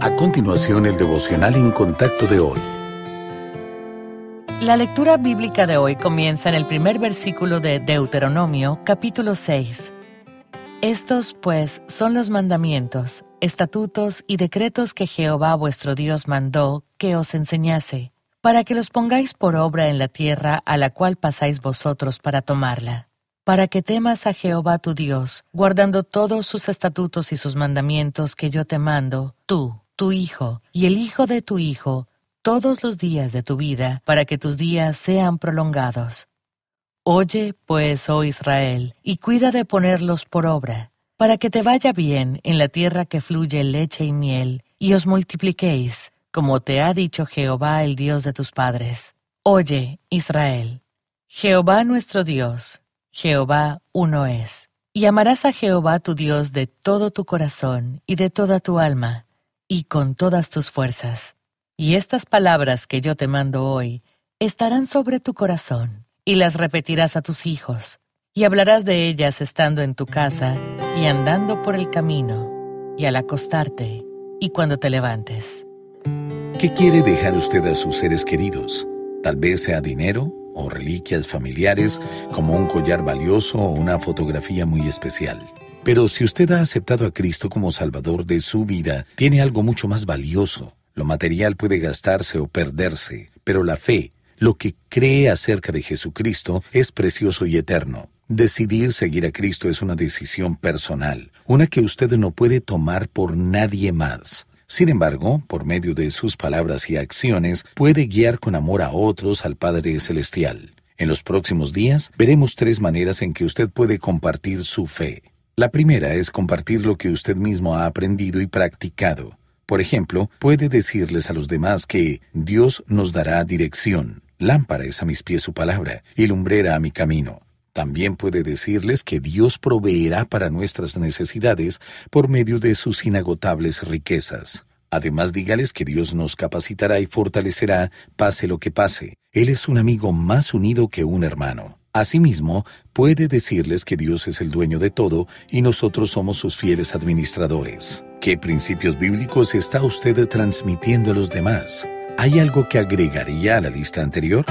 A continuación, el devocional en contacto de hoy. La lectura bíblica de hoy comienza en el primer versículo de Deuteronomio, capítulo 6. Estos, pues, son los mandamientos, estatutos y decretos que Jehová vuestro Dios mandó que os enseñase, para que los pongáis por obra en la tierra a la cual pasáis vosotros para tomarla, para que temas a Jehová tu Dios, guardando todos sus estatutos y sus mandamientos que yo te mando, tú, tu hijo y el hijo de tu hijo, todos los días de tu vida, para que tus días sean prolongados. Oye, pues, oh Israel, y cuida de ponerlos por obra, para que te vaya bien en la tierra que fluye leche y miel, y os multipliquéis, como te ha dicho Jehová el Dios de tus padres. Oye, Israel, Jehová nuestro Dios, Jehová uno es. Y amarás a Jehová tu Dios de todo tu corazón y de toda tu alma y con todas tus fuerzas. Y estas palabras que yo te mando hoy estarán sobre tu corazón, y las repetirás a tus hijos, y hablarás de ellas estando en tu casa y andando por el camino, y al acostarte, y cuando te levantes. ¿Qué quiere dejar usted a sus seres queridos? Tal vez sea dinero o reliquias familiares como un collar valioso o una fotografía muy especial. Pero si usted ha aceptado a Cristo como Salvador de su vida, tiene algo mucho más valioso. Lo material puede gastarse o perderse, pero la fe, lo que cree acerca de Jesucristo, es precioso y eterno. Decidir seguir a Cristo es una decisión personal, una que usted no puede tomar por nadie más. Sin embargo, por medio de sus palabras y acciones, puede guiar con amor a otros al Padre Celestial. En los próximos días veremos tres maneras en que usted puede compartir su fe. La primera es compartir lo que usted mismo ha aprendido y practicado. Por ejemplo, puede decirles a los demás que Dios nos dará dirección. Lámpara es a mis pies su palabra y lumbrera a mi camino. También puede decirles que Dios proveerá para nuestras necesidades por medio de sus inagotables riquezas. Además, dígales que Dios nos capacitará y fortalecerá, pase lo que pase. Él es un amigo más unido que un hermano. Asimismo, puede decirles que Dios es el dueño de todo y nosotros somos sus fieles administradores. ¿Qué principios bíblicos está usted transmitiendo a los demás? ¿Hay algo que agregaría a la lista anterior?